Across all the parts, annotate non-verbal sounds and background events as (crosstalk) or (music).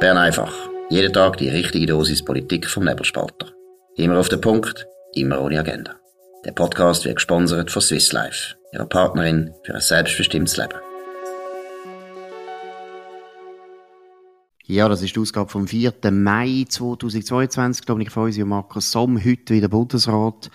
Bern einfach. Jeden Tag die richtige Dosis Politik vom Nebelspalter. Immer auf den Punkt, immer ohne Agenda. Der Podcast wird gesponsert von Swiss Life, ihrer Partnerin für ein selbstbestimmtes Leben. Ja, das ist die Ausgabe vom 4. Mai 2022. Dominik Feusi und Markus Somm, heute wieder Bundesrat.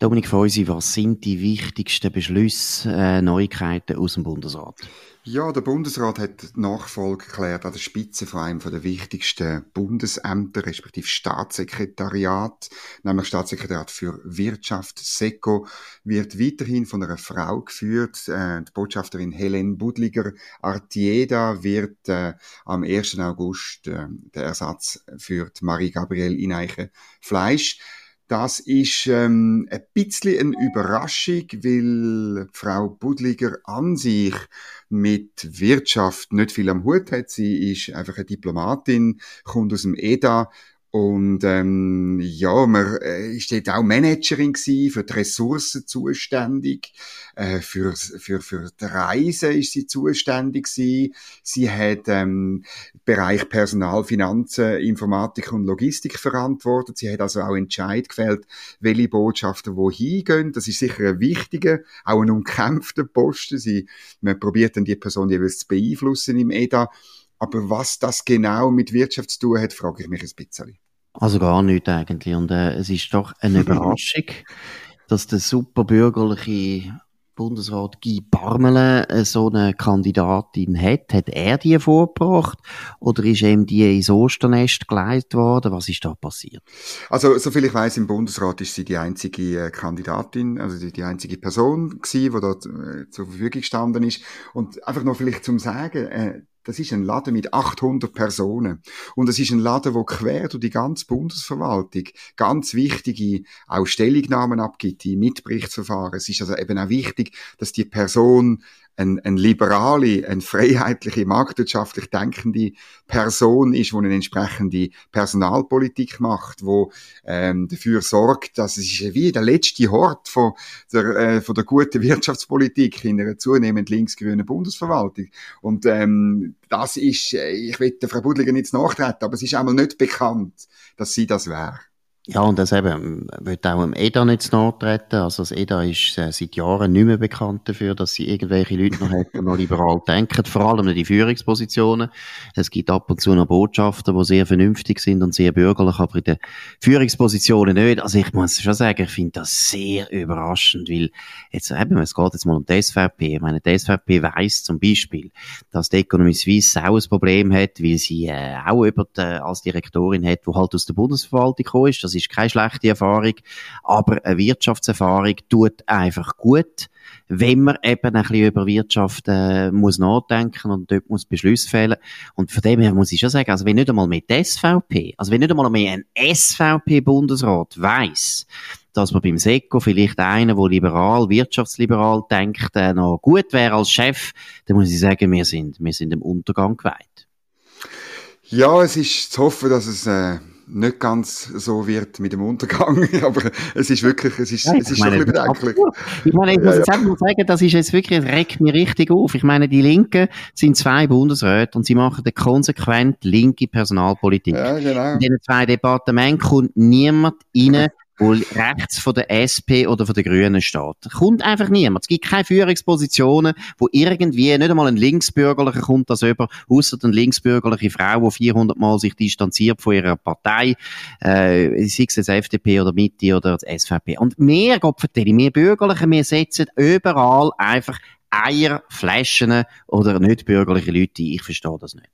Dominik Feusi, was sind die wichtigsten Beschlüsse, äh, Neuigkeiten aus dem Bundesrat? Ja, der Bundesrat hat Nachfolge geklärt an der Spitze von einem der wichtigsten Bundesämter, respektive Staatssekretariat, nämlich Staatssekretariat für Wirtschaft, SECO, wird weiterhin von einer Frau geführt. Äh, die Botschafterin Helen Budliger Artieda wird äh, am 1. August äh, der Ersatz für Marie-Gabrielle Ineiche Fleisch. Das ist ähm, ein bisschen eine Überraschung, weil Frau Budliger an sich mit Wirtschaft nicht viel am Hut hat. Sie ist einfach eine Diplomatin, kommt aus dem EDA und ähm, ja, man äh, ist dort auch Managerin gewesen, für die Ressourcen zuständig, äh, für, für, für die Reise ist sie zuständig gewesen. Sie hat ähm, Bereich Personal, Finanzen, Informatik und Logistik verantwortet. Sie hat also auch Entscheid gefällt, welche Botschaften wohin gehen. Das ist sicher ein wichtiger, auch ein umkämpfter Posten. Sie, man probiert dann die Person jeweils zu beeinflussen im EDA. Aber was das genau mit Wirtschaft zu tun hat, frage ich mich ein bisschen. Also gar nicht eigentlich. Und äh, es ist doch eine Überraschung, dass der superbürgerliche Bundesrat Guy Parmelin äh, so eine Kandidatin hat. Hat er die vorgebracht oder ist ihm die ins Osternest geleitet worden? Was ist da passiert? Also, soviel ich weiß, im Bundesrat ist sie die einzige äh, Kandidatin, also die, die einzige Person gewesen, die dort äh, zur Verfügung gestanden ist. Und einfach noch vielleicht zum Sagen, äh, das ist ein Laden mit 800 Personen. Und es ist ein Laden, wo quer durch die ganze Bundesverwaltung ganz wichtige auch Stellungnahmen abgibt, die Mitberichtsverfahren. Es ist also eben auch wichtig, dass die Person ein, ein liberale, ein freiheitliche, marktwirtschaftlich denkende Person ist, die eine entsprechende Personalpolitik macht, wo ähm, dafür sorgt, dass es ist wie der letzte Hort von der, äh, von der guten Wirtschaftspolitik in einer zunehmend linksgrünen Bundesverwaltung. Und ähm, das ist, äh, ich will der Frau Budliger nicht nachtreten, aber es ist einmal nicht bekannt, dass sie das wäre. Ja, und das eben, wird auch im EDA nicht zu nachtreten. Also das EDA ist äh, seit Jahren nicht mehr bekannt dafür, dass sie irgendwelche Leute noch hätten, die noch liberal denken. Vor allem in die Führungspositionen. Es gibt ab und zu noch Botschaften, die sehr vernünftig sind und sehr bürgerlich, aber in den Führungspositionen nicht. Also ich muss schon sagen, ich finde das sehr überraschend, weil jetzt eben, es geht jetzt mal um die SVP. Ich meine, die SVP weiss zum Beispiel, dass die Economy Suisse auch ein Problem hat, weil sie äh, auch über die, als Direktorin hat, die halt aus der Bundesverwaltung gekommen ist. Das das ist keine schlechte Erfahrung, aber eine Wirtschaftserfahrung tut einfach gut, wenn man eben ein bisschen über Wirtschaft äh, muss nachdenken und dort muss Beschlüsse fällen. Und von dem her muss ich schon sagen, also wenn nicht einmal mit SVP, also wenn nicht einmal mehr ein SVP-Bundesrat weiß, dass man beim SECO vielleicht einer, der liberal, wirtschaftsliberal denkt, äh, noch gut wäre als Chef, dann muss ich sagen, wir sind, wir sind dem Untergang geweiht. Ja, es ist zu hoffen, dass es äh, nicht ganz so wird mit dem Untergang, (laughs) aber es ist wirklich, es ist, ja, es ist meine, schon bedenklich. Ich meine, ich muss jetzt einfach sagen, das ist jetzt wirklich, es regt mich richtig auf. Ich meine, die Linken sind zwei Bundesräte und sie machen eine konsequent linke Personalpolitik. Ja, genau. In diesen zwei Departementen kommt niemand rein, wo rechts von der SP oder von den Grünen steht. Kommt einfach niemand. Es gibt keine Führungspositionen, wo irgendwie, nicht einmal ein Linksbürgerlicher kommt das über, außer eine linksbürgerliche Frau, die 400 Mal sich distanziert von ihrer Partei, äh, sei es jetzt FDP oder Mitte oder SVP. Und mehr, Gott vertelle, wir Bürgerliche, wir setzen überall einfach Eier, Flaschen oder nicht bürgerliche Leute ein. Ich verstehe das nicht.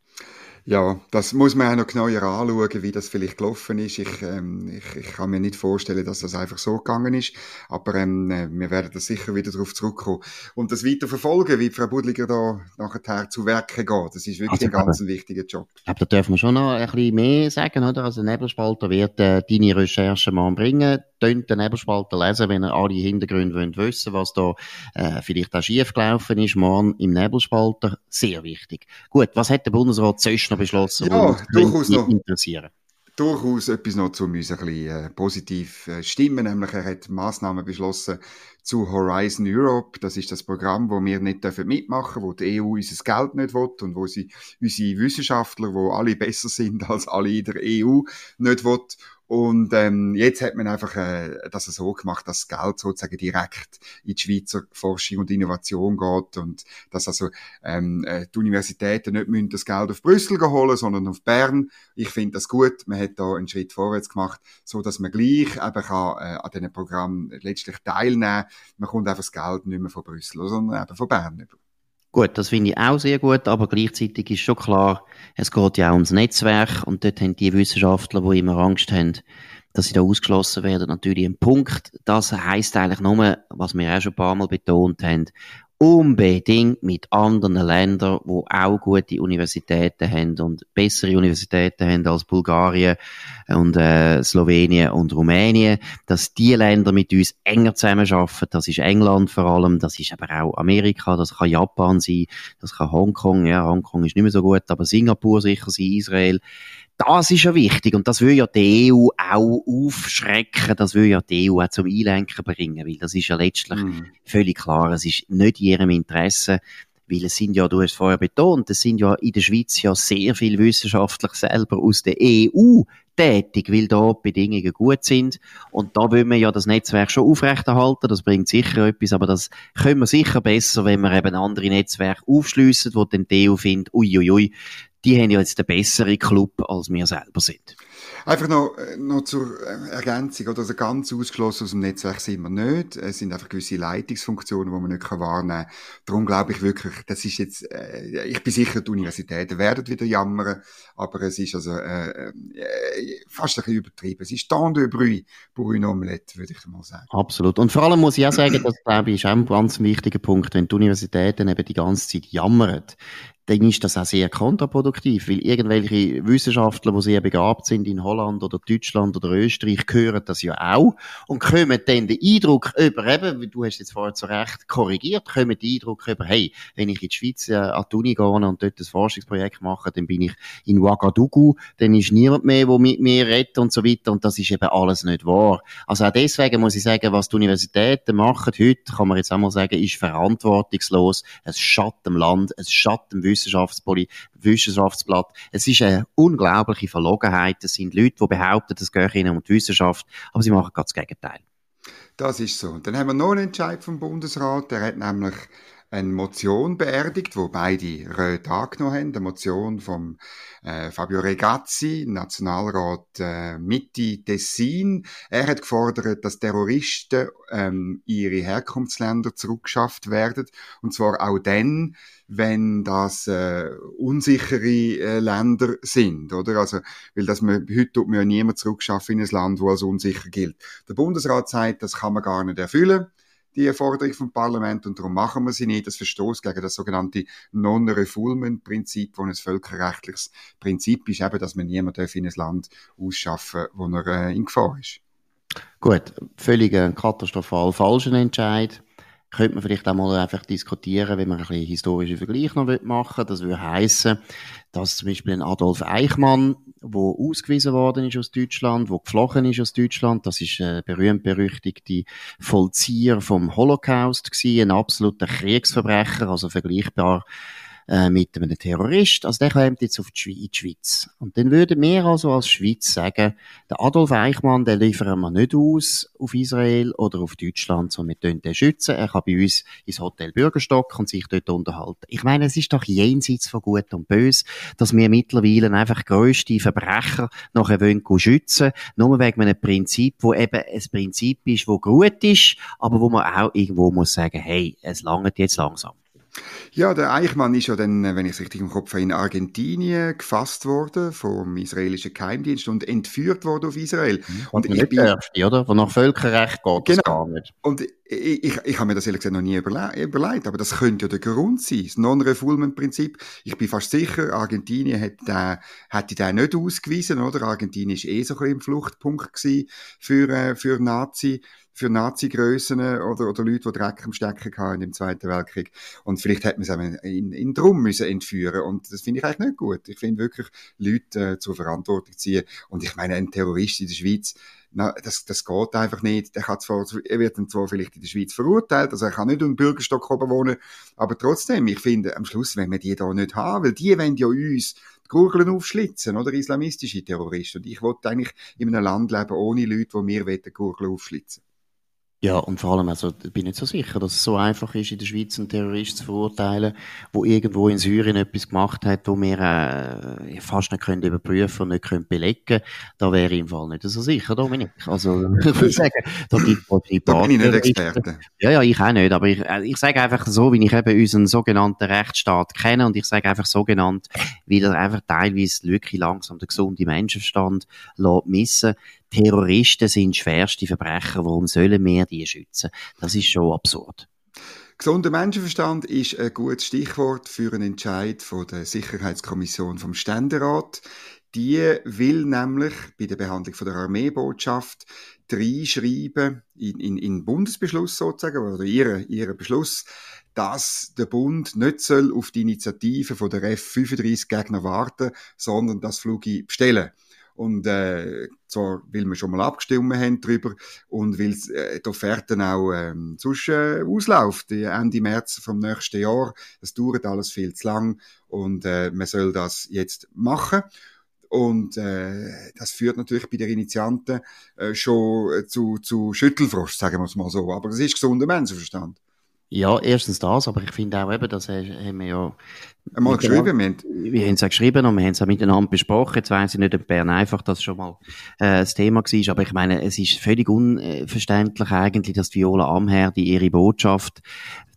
Ja, das muss man auch noch genauer anschauen, wie das vielleicht gelaufen ist. Ich, ähm, ich, ich kann mir nicht vorstellen, dass das einfach so gegangen ist. Aber ähm, äh, wir werden da sicher wieder darauf zurückkommen. Und das weiter verfolgen, wie Frau Budliger da nachher zu Werken geht. Das ist wirklich also, ein ganz aber, wichtiger Job. Aber da dürfen wir schon noch ein bisschen mehr sagen, oder? Also Nebelspalter wird äh, deine Recherchen mal bringen tönt den Nebelspalter lesen, wenn ihr alle Hintergründe wollt wissen was da äh, vielleicht auch schiefgelaufen ist, morgen im Nebelspalter. Sehr wichtig. Gut, was hat der Bundesrat sonst noch beschlossen? Ja, durchaus noch. Interessieren? durchaus etwas noch zu müssen, ein bisschen, äh, positiv äh, stimmen. Nämlich, er hat Massnahmen beschlossen zu Horizon Europe. Das ist das Programm, wo wir nicht dürfen mitmachen, wo die EU unser Geld nicht will und wo sie unsere Wissenschaftler, wo alle besser sind (laughs) als alle in der EU, nicht will. Und ähm, jetzt hat man einfach äh, das so gemacht, dass das Geld sozusagen direkt in die Schweizer Forschung und Innovation geht und dass also ähm, äh, die Universitäten nicht müssen das Geld auf Brüssel holen, sondern auf Bern. Ich finde das gut. Man hat da einen Schritt vorwärts gemacht, so dass man gleich eben kann, äh, an diesen Programmen letztlich teilnehmen. Man kommt einfach das Geld nicht mehr von Brüssel, sondern eben von Bern über. Gut, das finde ich auch sehr gut, aber gleichzeitig ist schon klar, es geht ja auch ums Netzwerk und dort haben die Wissenschaftler, die immer Angst haben, dass sie da ausgeschlossen werden, natürlich ein Punkt. Das heißt eigentlich nur, was wir auch schon ein paar Mal betont haben, unbedingt mit anderen Ländern, wo auch gute Universitäten haben und bessere Universitäten haben als Bulgarien und äh, Slowenien und Rumänien, dass die Länder mit uns enger zusammenarbeiten. Das ist England vor allem, das ist aber auch Amerika, das kann Japan sein, das kann Hongkong, ja, Hongkong ist nicht mehr so gut, aber Singapur sicher sein, Israel das ist ja wichtig und das will ja die EU auch aufschrecken, das will ja die EU auch zum Einlenken bringen, weil das ist ja letztlich mhm. völlig klar, es ist nicht in ihrem Interesse, weil es sind ja, du hast vorher betont, es sind ja in der Schweiz ja sehr viele Wissenschaftler selber aus der EU tätig, weil da die Bedingungen gut sind. Und da wollen wir ja das Netzwerk schon aufrechterhalten, das bringt sicher etwas, aber das können wir sicher besser, wenn wir eben andere Netzwerke aufschliessen, wo dann die EU findet, uiuiui, die haben ja jetzt einen besseren Club, als wir selber sind. Einfach noch, äh, noch zur äh, Ergänzung, oder? Also ganz ausgeschlossen aus dem Netzwerk sind wir nicht. Es sind einfach gewisse Leitungsfunktionen, die man nicht wahrnehmen kann. Darum glaube ich wirklich, das ist jetzt, äh, ich bin sicher, die Universitäten werden wieder jammern, aber es ist also äh, äh, fast ein bisschen übertrieben. Es ist tant de bruit pour une omelette, würde ich mal sagen. Absolut. Und vor allem muss ich auch sagen, das glaube ich ist auch ein ganz wichtiger Punkt, wenn die Universitäten eben die ganze Zeit jammern dann ist das auch sehr kontraproduktiv, weil irgendwelche Wissenschaftler, die sehr begabt sind in Holland oder Deutschland oder Österreich, hören das ja auch und kommen dann den Eindruck über, eben, du hast jetzt vorher zu Recht korrigiert, kommen den Eindruck über, hey, wenn ich in die Schweiz äh, an die Uni gehe und dort ein Forschungsprojekt mache, dann bin ich in Ouagadougou, dann ist niemand mehr, der mit mir redet und so weiter und das ist eben alles nicht wahr. Also auch deswegen muss ich sagen, was die Universitäten machen heute, kann man jetzt einmal sagen, ist verantwortungslos, es schadet dem Land, es schadet dem Wissen Wissenschaftsblatt. Es ist eine unglaubliche Verlogenheit. Es sind Leute, die behaupten, es geht ihnen um die Wissenschaft, aber sie machen ganz das Gegenteil. Das ist so. Dann haben wir noch einen Entscheid vom Bundesrat, der hat nämlich eine Motion beerdigt, wo beide Räte angenommen haben. Eine Motion vom äh, Fabio Regazzi, Nationalrat äh, Mitte Tessin. Er hat gefordert, dass Terroristen ähm, ihre Herkunftsländer zurückgeschafft werden. Und zwar auch dann, wenn das äh, unsichere äh, Länder sind, oder? Also, weil das man, heute tut man ja niemand zurückschaffen in ein Land, wo als unsicher gilt. Der Bundesrat sagt, das kann man gar nicht erfüllen die Forderung vom Parlament und darum machen wir sie nicht. Das verstoßt gegen das sogenannte Non-Refoulement-Prinzip, das ein völkerrechtliches Prinzip ist, eben, dass man niemand in ein Land ausschaffen wo er äh, in Gefahr ist. Gut, völlig ein katastrophal falschen Entscheid könnte man vielleicht auch mal einfach diskutieren, wenn man ein bisschen historische Vergleich noch machen will. Das würde heißen, dass zum Beispiel ein Adolf Eichmann, wo ausgewiesen worden ist aus Deutschland, wo geflohen ist aus Deutschland, das ist ein berühmt-berüchtigte Vollzieher vom Holocaust gewesen, ein absoluter Kriegsverbrecher, also vergleichbar äh, mit einem Terrorist. Also der kommt jetzt auf die, in die Schweiz. Und dann würden wir also als Schweiz sagen, der Adolf Eichmann, den liefern wir nicht aus auf Israel oder auf Deutschland, sondern wir den schützen. Er kann bei uns ins Hotel Bürgerstock und sich dort unterhalten. Ich meine, es ist doch jenseits von Gut und Böse, dass wir mittlerweile einfach grösste Verbrecher nachher wollen schützen, nur wegen einem Prinzip, wo eben ein Prinzip ist, wo gut ist, aber wo man auch irgendwo muss sagen, hey, es langt jetzt langsam. Ja, der Eichmann ist ja dann, wenn ich es richtig im Kopf habe, in Argentinien gefasst worden vom israelischen Geheimdienst und entführt worden auf Israel. Mhm. Und, und ich bin, oder? Wo nach Völkerrecht geht genau. das gar nicht. Und ich, ich, ich habe mir das ehrlich gesagt noch nie überle überlegt, aber das könnte ja der Grund sein, das Non-Refoulement-Prinzip. Ich bin fast sicher, Argentinien hätte den, hätte den nicht ausgewiesen, oder? Argentinien ist eh so ein im Fluchtpunkt gewesen für, äh, für Nazi für Nazi-Grössen oder, oder Leute, die Dreck am Stecken hatten im Zweiten Weltkrieg. Und vielleicht hätte man es in, in Drum müssen entführen. Und das finde ich eigentlich nicht gut. Ich finde wirklich, Leute äh, zur Verantwortung ziehen. Und ich meine, ein Terrorist in der Schweiz, na, das, das geht einfach nicht. Der hat zwar, er wird dann zwar vielleicht in der Schweiz verurteilt, also er kann nicht im Bürgerstock oben wohnen, aber trotzdem, ich finde, am Schluss, wenn wir die da nicht haben, weil die wollen ja uns die Gurgeln aufschlitzen, oder islamistische Terroristen. Und ich wollte eigentlich in einem Land leben ohne Leute, die mir die Gurgeln aufschlitzen ja, und vor allem, also, bin ich nicht so sicher, dass es so einfach ist, in der Schweiz einen Terrorist zu verurteilen, wo irgendwo in Syrien etwas gemacht hat, wo wir äh, fast nicht können überprüfen und nicht können belegen Da wäre ich im Fall nicht so sicher, Dominik. Also, (laughs) ich würde sagen, da gibt es Da bin ich nicht Experte. Ja, ja, ich auch nicht, aber ich, äh, ich sage einfach so, wie ich eben unseren sogenannten Rechtsstaat kenne und ich sage einfach so genannt, wie er einfach teilweise wirklich langsam der gesunde Menschenverstand lässt missen Terroristen sind schwerste Verbrecher, warum sollen wir die schützen? Das ist schon absurd. Gesunder Menschenverstand ist ein gutes Stichwort für einen Entscheid von der Sicherheitskommission vom Ständerat. Die will nämlich bei der Behandlung von der Armeebotschaft reinschreiben, in, in, in Bundesbeschluss sozusagen, oder ihren ihre Beschluss, dass der Bund nicht soll auf die Initiative von der F-35 Gegner warten, sondern das Flugi bestellen. Und äh, zwar, weil wir schon mal abgestimmt haben darüber und weil äh, die Offerte auch ähm, sonst äh, ausläuft, Ende März vom nächsten Jahr. Das dauert alles viel zu lang und äh, man soll das jetzt machen. Und äh, das führt natürlich bei den Initianten äh, schon zu, zu Schüttelfrost, sagen wir es mal so. Aber es ist gesunder Menschenverstand. Ja, erstens das, aber ich finde auch eben, das haben wir ja Einmal geschrieben, wir, wir haben es auch geschrieben und wir haben es auch miteinander besprochen. Jetzt weiss ich nicht, ob Bern einfach das schon mal äh, das Thema war, aber ich meine, es ist völlig unverständlich eigentlich, dass Viola Amherd ihre Botschaft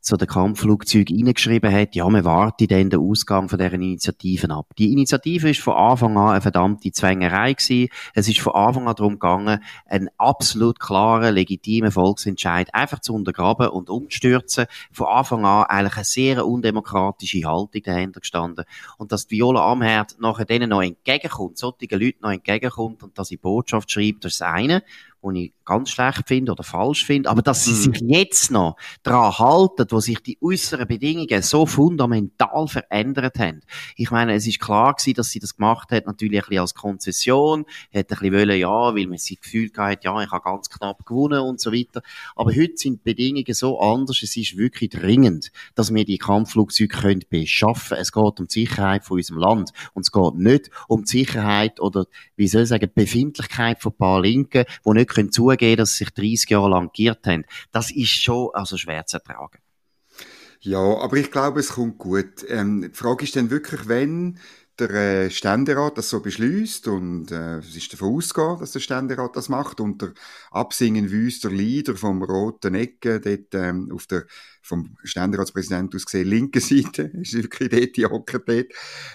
zu den Kampfflugzeugen reingeschrieben hat, ja, man warte dann den Ausgang von deren Initiativen ab. Die Initiative ist von Anfang an eine verdammte Zwängerei gewesen. Es ist von Anfang an darum gegangen, einen absolut klaren, legitimen Volksentscheid einfach zu untergraben und umzustürzen. Von Anfang an eigentlich eine sehr undemokratische Haltung dahinter gestanden. Und dass Viola Amherd nachher denen noch entgegenkommt, solchen Leuten noch entgegenkommt und dass sie Botschaft schreibt, das ist das eine die ich ganz schlecht finde oder falsch finde, aber dass sie mm. sich jetzt noch daran halten, wo sich die äußeren Bedingungen so fundamental verändert haben. Ich meine, es ist klar gewesen, dass sie das gemacht hat, natürlich ein bisschen als Konzession, hat ein bisschen wollen, ja, weil man sich gefühlt hat, ja, ich habe ganz knapp gewonnen und so weiter. Aber heute sind die Bedingungen so anders, es ist wirklich dringend, dass wir die Kampfflugzeuge können beschaffen. Es geht um die Sicherheit von unserem Land und es geht nicht um die Sicherheit oder, wie soll ich sagen, die Befindlichkeit von ein paar Linken, die nicht können zugeben, dass sie sich 30 Jahre lang giert haben, das ist schon also schwer zu ertragen. Ja, aber ich glaube, es kommt gut. Ähm, die Frage ist dann wirklich, wenn der äh, Ständerat das so beschließt und äh, es ist davon ausgegangen, dass der Ständerat das macht und der Absingen Wüster Lieder vom Roten Ecke dort ähm, auf der vom Ständeratspräsident aus gesehen linken Seite (laughs) ist wirklich dort die Hocker dort.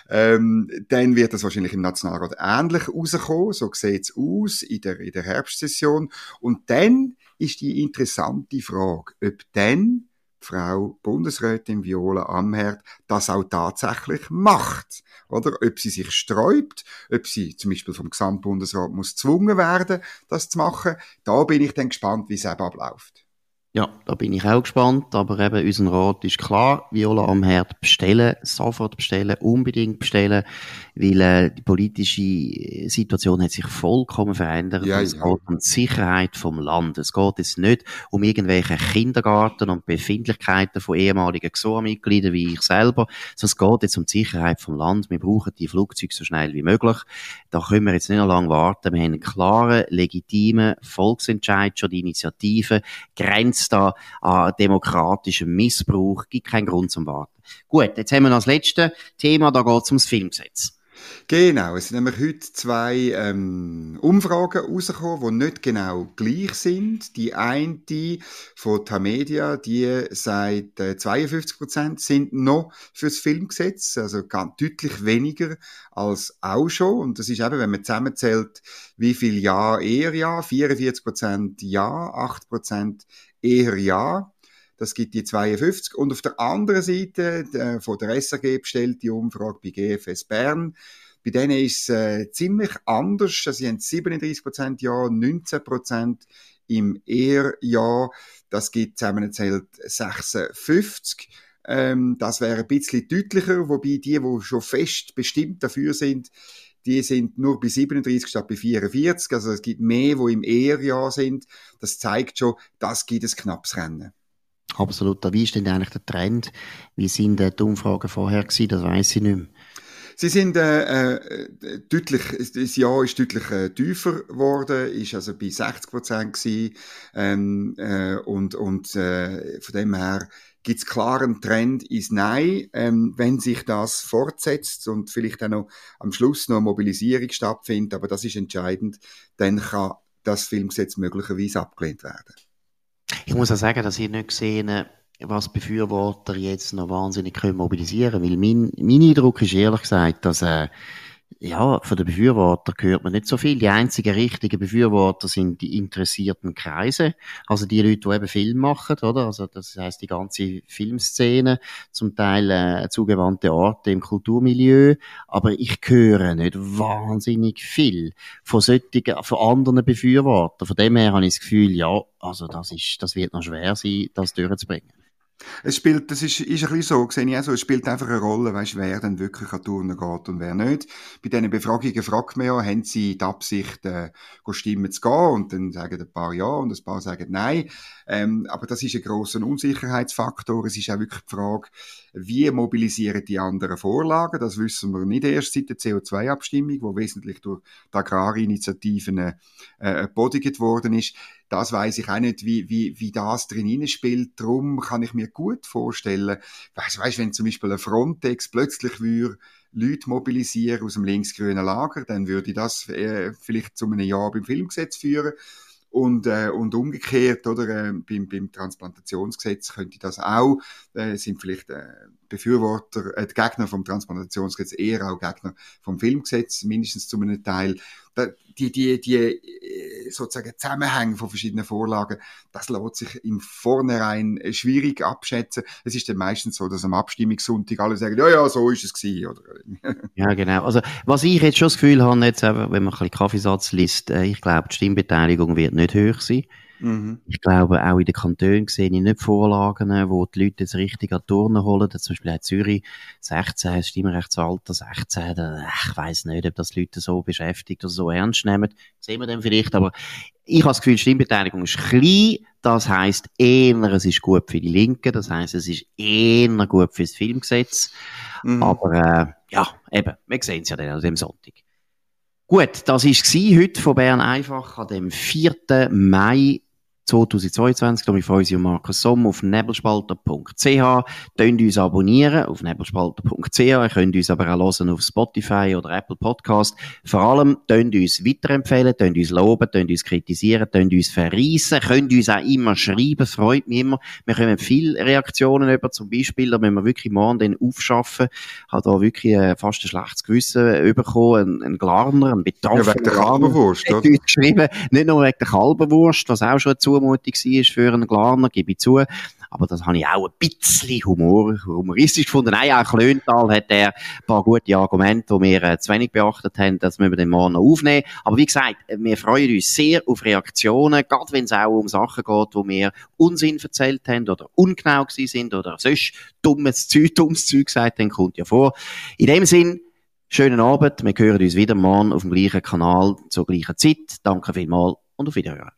Ähm, dann wird das wahrscheinlich im Nationalrat ähnlich rauskommen so sieht's aus in der in der Herbstsession. Und dann ist die interessante Frage ob dann Frau Bundesrätin Viola Amherd das auch tatsächlich macht. Oder ob sie sich sträubt, ob sie zum Beispiel vom Gesamtbundesrat muss gezwungen werden, das zu machen. Da bin ich dann gespannt, wie es eben abläuft. Ja, da bin ich auch gespannt, aber eben unser Rat ist klar, Viola am Herd bestellen, sofort bestellen, unbedingt bestellen, weil äh, die politische Situation hat sich vollkommen verändert. Ja, es ja. geht um die Sicherheit vom Land. Es geht jetzt nicht um irgendwelche Kindergarten und Befindlichkeiten von ehemaligen GSOA-Mitgliedern wie ich selber, sondern es geht jetzt um die Sicherheit vom Land. Wir brauchen die Flugzeuge so schnell wie möglich. Da können wir jetzt nicht noch lange warten. Wir haben einen klaren, legitimen Volksentscheid, schon die Initiative, Grenzen es da an demokratischem Missbrauch, gibt keinen Grund zum Warten. Gut, jetzt haben wir noch das letzte Thema, da geht es ums Filmgesetz. Genau, es sind nämlich heute zwei ähm, Umfragen rausgekommen, die nicht genau gleich sind. Die eine von Tamedia, die sagt, äh, 52 Prozent sind noch fürs Filmgesetz, also ganz deutlich weniger als auch schon. Und das ist eben, wenn man zusammenzählt, wie viel Ja, eher Ja, 44 Prozent Ja, 8 Prozent eher Ja. Das gibt die 52. Und auf der anderen Seite, der, von der SAG bestellte Umfrage bei GFS Bern, bei denen ist es äh, ziemlich anders. Sie haben 37% Ja, 19% im Ehrjahr. Das gibt zusammengezählt 56. Ähm, das wäre ein bisschen deutlicher, wobei die, die schon fest bestimmt dafür sind, die sind nur bei 37 statt bei 44. Also es gibt mehr, die im Ehrjahr sind. Das zeigt schon, das gibt ein knappes Rennen. Absolut. Wie ist denn eigentlich der Trend? Wie sind die Umfragen vorher gewesen? Das weiß ich nicht mehr. Sie sind äh, äh, deutlich, das Jahr ist deutlich äh, tiefer geworden, ist also bei 60 Prozent gewesen, ähm, äh, und und äh, von dem her gibt es klaren Trend ins Nein, ähm, wenn sich das fortsetzt und vielleicht auch noch am Schluss noch eine Mobilisierung stattfindet, aber das ist entscheidend, dann kann das Filmgesetz möglicherweise abgelehnt werden. Ich muss auch sagen, dass ich nicht gesehen was Befürworter jetzt noch wahnsinnig können mobilisieren können. Mein, mein Eindruck ist ehrlich gesagt, dass äh, ja, von den Befürwortern hört man nicht so viel. Die einzigen richtigen Befürworter sind die interessierten Kreise, also die Leute, die eben Film machen, oder? Also das heißt die ganze Filmszene, zum Teil äh, zugewandte Orte im Kulturmilieu, aber ich höre nicht wahnsinnig viel von solchen, von anderen Befürwortern. Von dem her habe ich das Gefühl, ja, also das ist, das wird noch schwer sein, das durchzubringen. Es spielt, das ist, ist ein bisschen so, sehe ich auch so, es spielt einfach eine Rolle, weißt, wer denn wirklich an Turnen geht und wer nicht. Bei diesen Befragungen fragt man ja, haben sie die Absicht, äh, Stimmen zu gehen? Und dann sagen ein paar ja und ein paar sagen nein. Ähm, aber das ist ein grosser Unsicherheitsfaktor. Es ist auch wirklich die Frage, wie mobilisieren die anderen Vorlagen? Das wissen wir nicht erst seit der CO2-Abstimmung, wo wesentlich durch die Agrarinitiativen äh, äh worden ist das weiß ich auch nicht, wie, wie, wie das drin spielt. Darum kann ich mir gut vorstellen, weißt, weißt, wenn zum Beispiel ein Frontex plötzlich würde Leute mobilisieren aus dem linksgrünen Lager, dann würde das äh, vielleicht zu einem Jahr beim Filmgesetz führen. Und, äh, und umgekehrt, oder, äh, beim, beim Transplantationsgesetz könnte das auch, äh, sind vielleicht äh, Befürworter, äh, Gegner vom Transplantationsgesetz eher auch Gegner vom Filmgesetz, mindestens zu einem Teil die, die, die äh, sozusagen Zusammenhänge von verschiedenen Vorlagen, das lässt sich im Vornherein äh, schwierig abschätzen. Es ist dann meistens so, dass am Abstimmungssonntag alle sagen, ja, ja, so ist es gewesen, oder? (laughs) ja, genau. Also, was ich jetzt schon das Gefühl habe, jetzt, wenn man ein bisschen Kaffeesatz liest, äh, ich glaube, die Stimmbeteiligung wird nicht hoch sein. Mhm. Ich glaube, auch in den Kantonen sehe ich nicht Vorlagen, wo die Leute jetzt richtig an Turnen holen. Zum Beispiel in Zürich 16, das Stimmrechtsalter 16, da, ich weiss nicht, ob das die Leute so beschäftigt oder so ernst nehmen. Sehen wir dann vielleicht, aber ich habe das Gefühl, die Stimmbeteiligung ist klein. Das heisst, eher, es ist gut für die Linken. Das heisst, es ist eher gut fürs Filmgesetz. Mhm. Aber, äh, ja, eben, wir sehen es ja dann an dem Sonntag. Gut, das war heute von Bern einfach an dem 4. Mai 2022. Da freue ich mich Markus Somm auf nebelspalter.ch. Könnt uns abonnieren auf nebelspalter.ch. Ihr könnt uns aber auch hören auf Spotify oder Apple Podcast. Vor allem könnt uns weiterempfehlen, könnt uns loben, könnt uns kritisieren, könnt uns verreissen, könnt uns auch immer schreiben, freut mich immer. Wir kommen viele Reaktionen über, zum Beispiel, da müssen wir wirklich morgen den aufschaffen. Habe da wirklich äh, fast ein schlechtes Gewissen bekommen, ein, ein Glarner, ein Betroffener. Ja, wegen der Kalbenwurst, oder? geschrieben, nicht nur wegen der Kalbenwurst, was auch schon zu Zumutung war für einen Glarner, gebe ich zu. Aber das habe ich auch ein bisschen Humor, humoristisch gefunden. Nein, auch Klöntal hat er ein paar gute Argumente, die wir äh, zu wenig beachtet haben, das müssen wir den morgen noch aufnehmen. Aber wie gesagt, wir freuen uns sehr auf Reaktionen, gerade wenn es auch um Sachen geht, wo wir Unsinn erzählt haben oder ungenau gewesen sind oder sonst dummes Zeug, dummes Zeug gesagt haben, kommt ja vor. In dem Sinn, schönen Abend. Wir hören uns wieder morgen auf dem gleichen Kanal zur gleichen Zeit. Danke vielmals und auf Wiederhören.